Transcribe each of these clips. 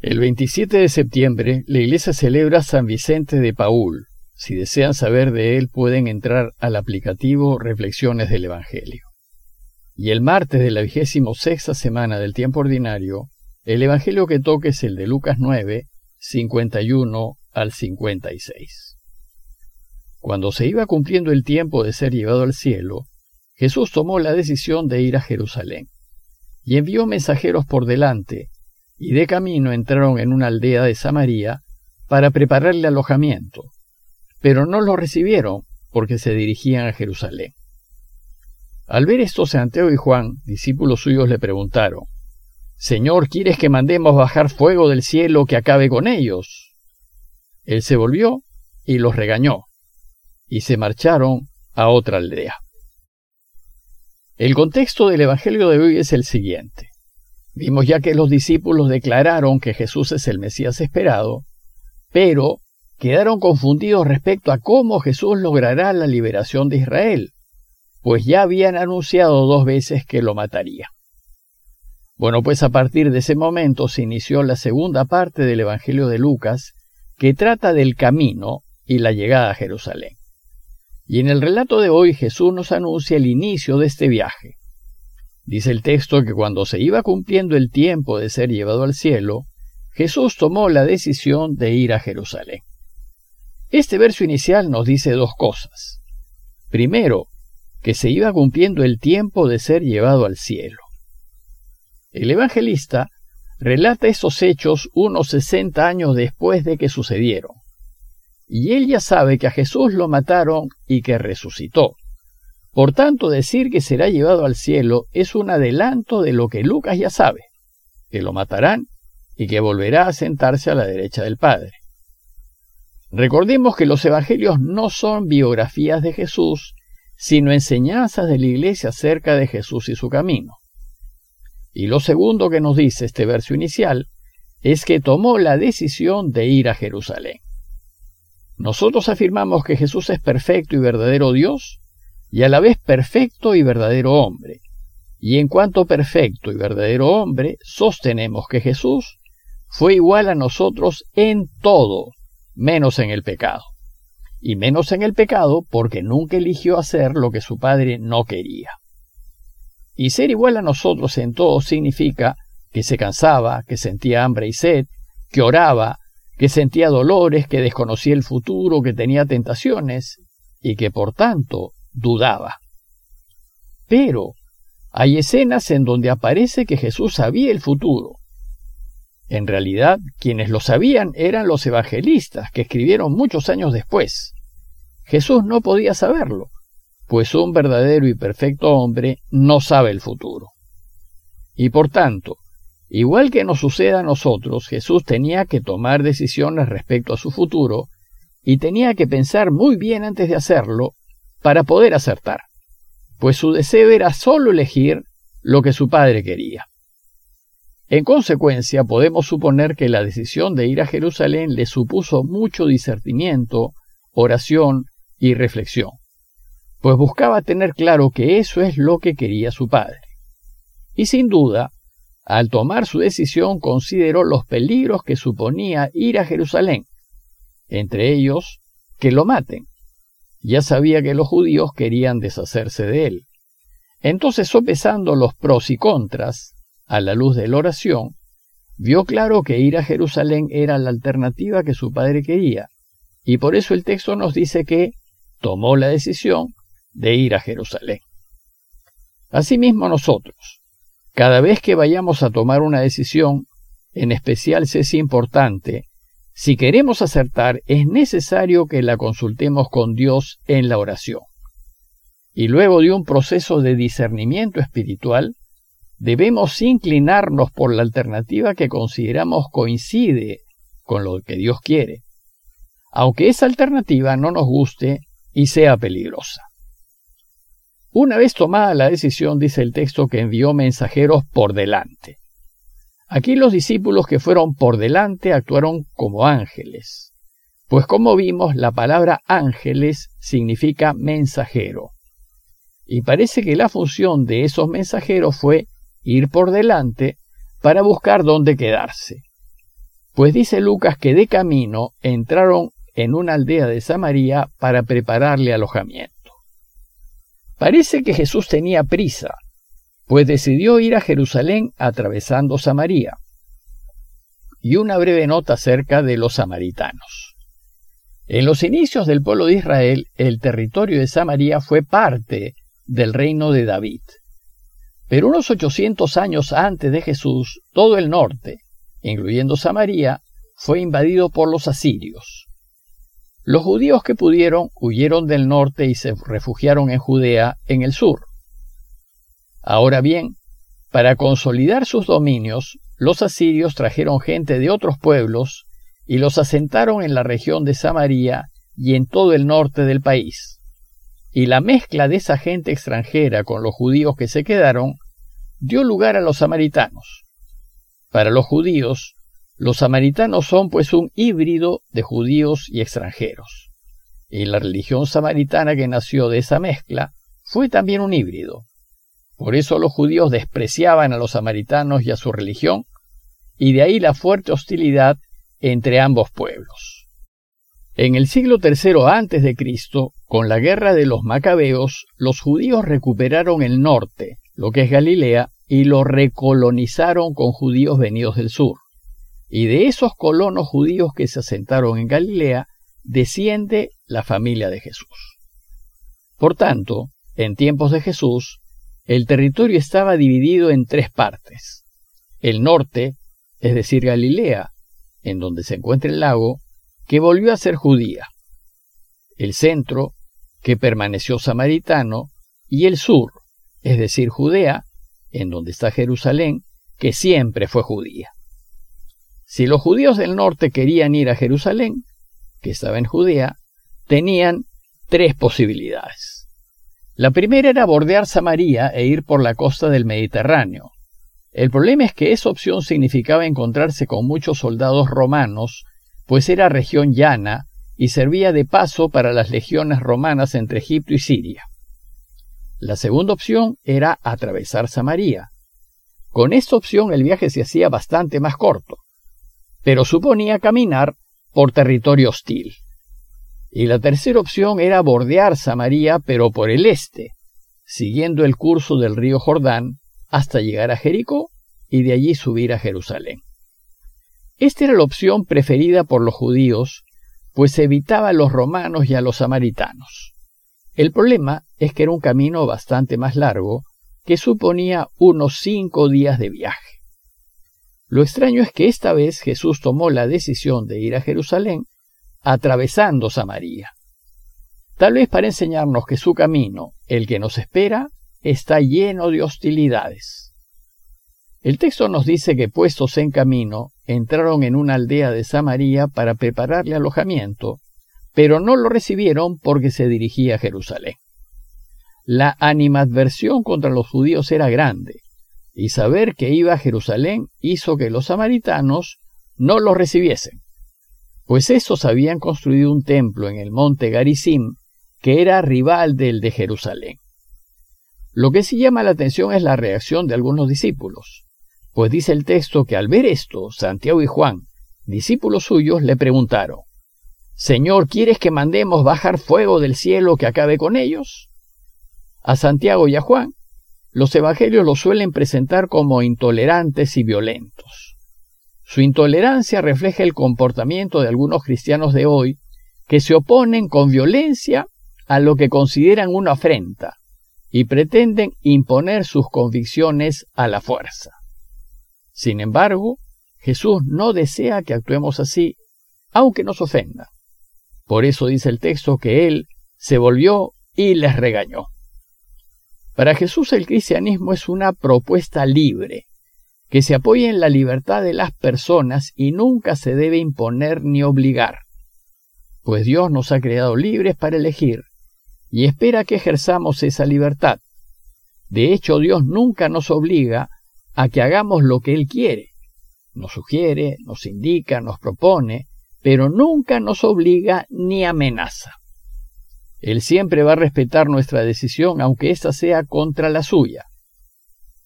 El 27 de septiembre, la iglesia celebra San Vicente de Paul. Si desean saber de él, pueden entrar al aplicativo Reflexiones del Evangelio. Y el martes de la vigésimo sexta semana del tiempo ordinario, el Evangelio que toque es el de Lucas 9, 51 al 56. Cuando se iba cumpliendo el tiempo de ser llevado al cielo, Jesús tomó la decisión de ir a Jerusalén, y envió mensajeros por delante, y de camino entraron en una aldea de Samaria para prepararle alojamiento, pero no lo recibieron porque se dirigían a Jerusalén. Al ver esto, Santiago y Juan, discípulos suyos, le preguntaron, Señor, ¿quieres que mandemos bajar fuego del cielo que acabe con ellos? Él se volvió y los regañó, y se marcharon a otra aldea. El contexto del Evangelio de hoy es el siguiente. Vimos ya que los discípulos declararon que Jesús es el Mesías esperado, pero quedaron confundidos respecto a cómo Jesús logrará la liberación de Israel, pues ya habían anunciado dos veces que lo mataría. Bueno, pues a partir de ese momento se inició la segunda parte del Evangelio de Lucas, que trata del camino y la llegada a Jerusalén. Y en el relato de hoy Jesús nos anuncia el inicio de este viaje. Dice el texto que cuando se iba cumpliendo el tiempo de ser llevado al cielo, Jesús tomó la decisión de ir a Jerusalén. Este verso inicial nos dice dos cosas. Primero, que se iba cumpliendo el tiempo de ser llevado al cielo. El evangelista relata estos hechos unos sesenta años después de que sucedieron y él ya sabe que a Jesús lo mataron y que resucitó. Por tanto, decir que será llevado al cielo es un adelanto de lo que Lucas ya sabe, que lo matarán y que volverá a sentarse a la derecha del Padre. Recordemos que los evangelios no son biografías de Jesús, sino enseñanzas de la iglesia acerca de Jesús y su camino. Y lo segundo que nos dice este verso inicial es que tomó la decisión de ir a Jerusalén. Nosotros afirmamos que Jesús es perfecto y verdadero Dios y a la vez perfecto y verdadero hombre. Y en cuanto perfecto y verdadero hombre, sostenemos que Jesús fue igual a nosotros en todo, menos en el pecado. Y menos en el pecado porque nunca eligió hacer lo que su Padre no quería. Y ser igual a nosotros en todo significa que se cansaba, que sentía hambre y sed, que oraba, que sentía dolores, que desconocía el futuro, que tenía tentaciones y que por tanto dudaba. Pero hay escenas en donde aparece que Jesús sabía el futuro. En realidad, quienes lo sabían eran los evangelistas, que escribieron muchos años después. Jesús no podía saberlo, pues un verdadero y perfecto hombre no sabe el futuro. Y por tanto, Igual que nos sucede a nosotros, Jesús tenía que tomar decisiones respecto a su futuro y tenía que pensar muy bien antes de hacerlo para poder acertar, pues su deseo era solo elegir lo que su padre quería. En consecuencia, podemos suponer que la decisión de ir a Jerusalén le supuso mucho discernimiento, oración y reflexión, pues buscaba tener claro que eso es lo que quería su padre. Y sin duda, al tomar su decisión consideró los peligros que suponía ir a Jerusalén, entre ellos que lo maten. Ya sabía que los judíos querían deshacerse de él. Entonces, sopesando los pros y contras, a la luz de la oración, vio claro que ir a Jerusalén era la alternativa que su padre quería, y por eso el texto nos dice que tomó la decisión de ir a Jerusalén. Asimismo nosotros, cada vez que vayamos a tomar una decisión, en especial si es importante, si queremos acertar, es necesario que la consultemos con Dios en la oración. Y luego de un proceso de discernimiento espiritual, debemos inclinarnos por la alternativa que consideramos coincide con lo que Dios quiere, aunque esa alternativa no nos guste y sea peligrosa. Una vez tomada la decisión, dice el texto que envió mensajeros por delante. Aquí los discípulos que fueron por delante actuaron como ángeles, pues como vimos, la palabra ángeles significa mensajero. Y parece que la función de esos mensajeros fue ir por delante para buscar dónde quedarse. Pues dice Lucas que de camino entraron en una aldea de Samaria para prepararle alojamiento. Parece que Jesús tenía prisa, pues decidió ir a Jerusalén atravesando Samaria. Y una breve nota acerca de los samaritanos. En los inicios del pueblo de Israel, el territorio de Samaria fue parte del reino de David. Pero unos 800 años antes de Jesús, todo el norte, incluyendo Samaria, fue invadido por los asirios. Los judíos que pudieron huyeron del norte y se refugiaron en Judea en el sur. Ahora bien, para consolidar sus dominios, los asirios trajeron gente de otros pueblos y los asentaron en la región de Samaria y en todo el norte del país. Y la mezcla de esa gente extranjera con los judíos que se quedaron dio lugar a los samaritanos. Para los judíos, los samaritanos son pues un híbrido de judíos y extranjeros. Y la religión samaritana que nació de esa mezcla fue también un híbrido. Por eso los judíos despreciaban a los samaritanos y a su religión, y de ahí la fuerte hostilidad entre ambos pueblos. En el siglo III antes de Cristo, con la guerra de los macabeos, los judíos recuperaron el norte, lo que es Galilea, y lo recolonizaron con judíos venidos del sur. Y de esos colonos judíos que se asentaron en Galilea, desciende la familia de Jesús. Por tanto, en tiempos de Jesús, el territorio estaba dividido en tres partes. El norte, es decir, Galilea, en donde se encuentra el lago, que volvió a ser judía. El centro, que permaneció samaritano, y el sur, es decir, Judea, en donde está Jerusalén, que siempre fue judía. Si los judíos del norte querían ir a Jerusalén, que estaba en Judea, tenían tres posibilidades. La primera era bordear Samaria e ir por la costa del Mediterráneo. El problema es que esa opción significaba encontrarse con muchos soldados romanos, pues era región llana y servía de paso para las legiones romanas entre Egipto y Siria. La segunda opción era atravesar Samaria. Con esta opción el viaje se hacía bastante más corto, pero suponía caminar por territorio hostil. Y la tercera opción era bordear Samaria, pero por el este, siguiendo el curso del río Jordán hasta llegar a Jericó y de allí subir a Jerusalén. Esta era la opción preferida por los judíos, pues evitaba a los romanos y a los samaritanos. El problema es que era un camino bastante más largo, que suponía unos cinco días de viaje. Lo extraño es que esta vez Jesús tomó la decisión de ir a Jerusalén atravesando Samaria. Tal vez para enseñarnos que su camino, el que nos espera, está lleno de hostilidades. El texto nos dice que puestos en camino, entraron en una aldea de Samaria para prepararle alojamiento, pero no lo recibieron porque se dirigía a Jerusalén. La animadversión contra los judíos era grande, y saber que iba a Jerusalén hizo que los samaritanos no lo recibiesen pues estos habían construido un templo en el monte Garizim que era rival del de Jerusalén. Lo que sí llama la atención es la reacción de algunos discípulos, pues dice el texto que al ver esto, Santiago y Juan, discípulos suyos, le preguntaron, Señor, ¿quieres que mandemos bajar fuego del cielo que acabe con ellos? A Santiago y a Juan, los evangelios los suelen presentar como intolerantes y violentos. Su intolerancia refleja el comportamiento de algunos cristianos de hoy que se oponen con violencia a lo que consideran una afrenta y pretenden imponer sus convicciones a la fuerza. Sin embargo, Jesús no desea que actuemos así, aunque nos ofenda. Por eso dice el texto que Él se volvió y les regañó. Para Jesús el cristianismo es una propuesta libre, que se apoye en la libertad de las personas y nunca se debe imponer ni obligar, pues Dios nos ha creado libres para elegir y espera que ejerzamos esa libertad. De hecho, Dios nunca nos obliga a que hagamos lo que Él quiere. Nos sugiere, nos indica, nos propone, pero nunca nos obliga ni amenaza. Él siempre va a respetar nuestra decisión aunque ésta sea contra la suya.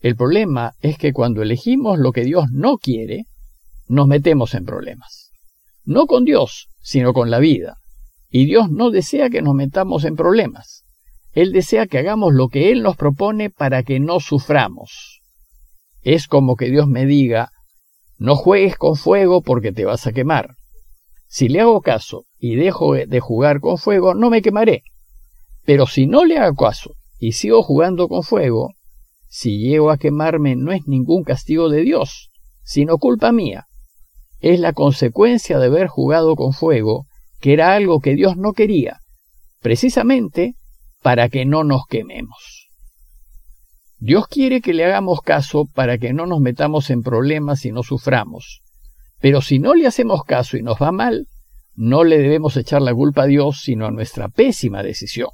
El problema es que cuando elegimos lo que Dios no quiere, nos metemos en problemas. No con Dios, sino con la vida. Y Dios no desea que nos metamos en problemas. Él desea que hagamos lo que Él nos propone para que no suframos. Es como que Dios me diga, no juegues con fuego porque te vas a quemar. Si le hago caso y dejo de jugar con fuego, no me quemaré. Pero si no le hago caso y sigo jugando con fuego, si llego a quemarme no es ningún castigo de Dios, sino culpa mía. Es la consecuencia de haber jugado con fuego, que era algo que Dios no quería, precisamente para que no nos quememos. Dios quiere que le hagamos caso para que no nos metamos en problemas y no suframos. Pero si no le hacemos caso y nos va mal, no le debemos echar la culpa a Dios, sino a nuestra pésima decisión.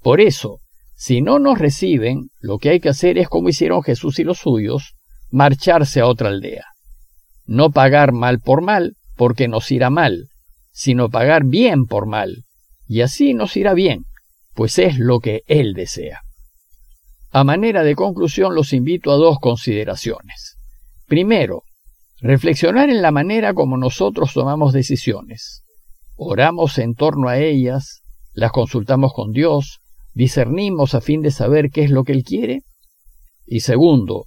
Por eso, si no nos reciben, lo que hay que hacer es como hicieron Jesús y los suyos, marcharse a otra aldea. No pagar mal por mal, porque nos irá mal, sino pagar bien por mal, y así nos irá bien, pues es lo que Él desea. A manera de conclusión los invito a dos consideraciones. Primero, reflexionar en la manera como nosotros tomamos decisiones. Oramos en torno a ellas, las consultamos con Dios, discernimos a fin de saber qué es lo que Él quiere. Y segundo,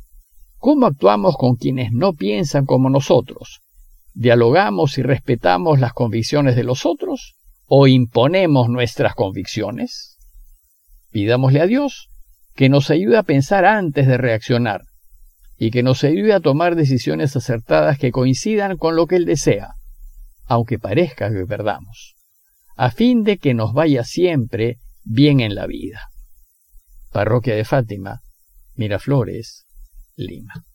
¿cómo actuamos con quienes no piensan como nosotros? ¿Dialogamos y respetamos las convicciones de los otros? ¿O imponemos nuestras convicciones? Pidámosle a Dios que nos ayude a pensar antes de reaccionar y que nos ayude a tomar decisiones acertadas que coincidan con lo que Él desea, aunque parezca que perdamos, a fin de que nos vaya siempre bien en la vida. Parroquia de Fátima, Miraflores, Lima.